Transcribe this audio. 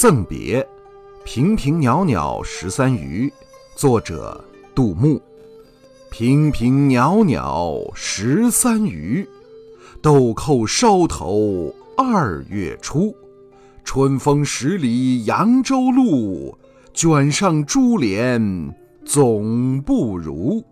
赠别平平袅袅十三余作者杜牧。平平袅袅十三余豆蔻梢头二月初春风十里扬州路卷上珠帘总不如。